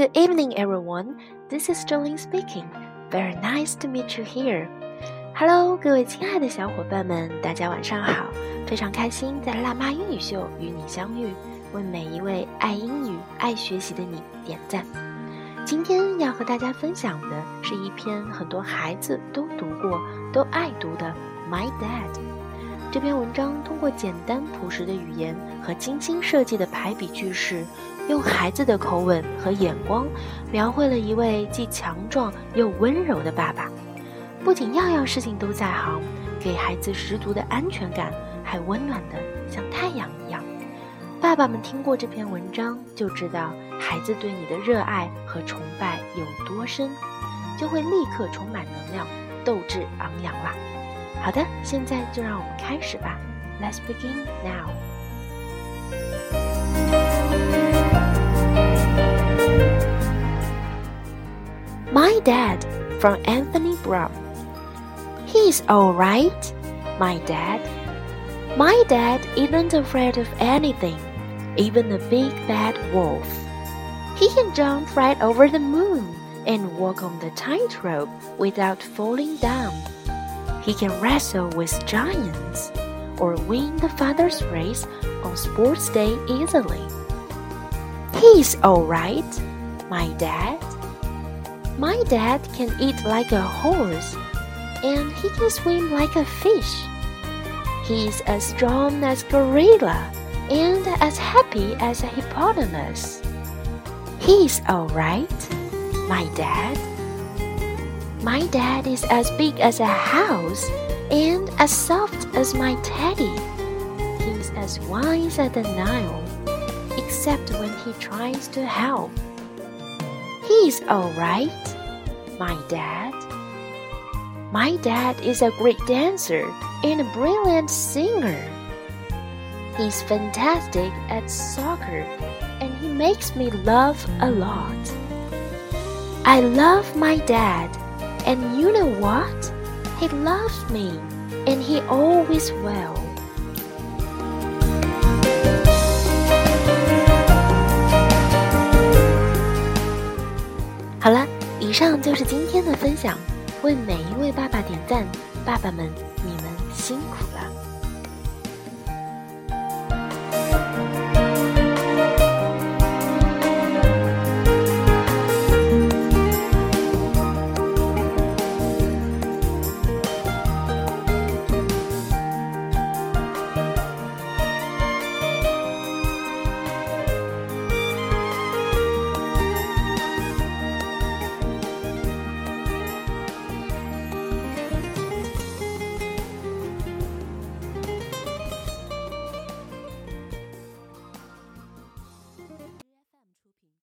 good evening, everyone. This is Jolin speaking. Very nice to meet you here. Hello，各位亲爱的小伙伴们，大家晚上好！非常开心在辣妈英语秀与你相遇，为每一位爱英语、爱学习的你点赞。今天要和大家分享的是一篇很多孩子都读过、都爱读的《My Dad》。这篇文章通过简单朴实的语言和精心设计的排比句式，用孩子的口吻和眼光，描绘了一位既强壮又温柔的爸爸。不仅样样事情都在行，给孩子十足的安全感，还温暖的像太阳一样。爸爸们听过这篇文章，就知道孩子对你的热爱和崇拜有多深，就会立刻充满能量，斗志昂扬啦。好的，现在就让我们开始吧，Let's begin now. My dad from Anthony Browne. He's all right, my dad. My dad isn't afraid of anything, even a big bad wolf. He can jump right over the moon and walk on the tightrope without falling down. He can wrestle with giants or win the father's race on sports day easily. He's alright, my dad. My dad can eat like a horse and he can swim like a fish. He's as strong as a gorilla and as happy as a hippopotamus. He's alright, my dad. My dad is as big as a house and as soft as my teddy. He's as wise as the Nile, except when he tries to help. He's alright, my dad. My dad is a great dancer and a brilliant singer. He's fantastic at soccer and he makes me laugh a lot. I love my dad, and you know what? He loves me, and he always will. 好了，以上就是今天的分享。为每一位爸爸点赞，爸爸们，你们辛苦了。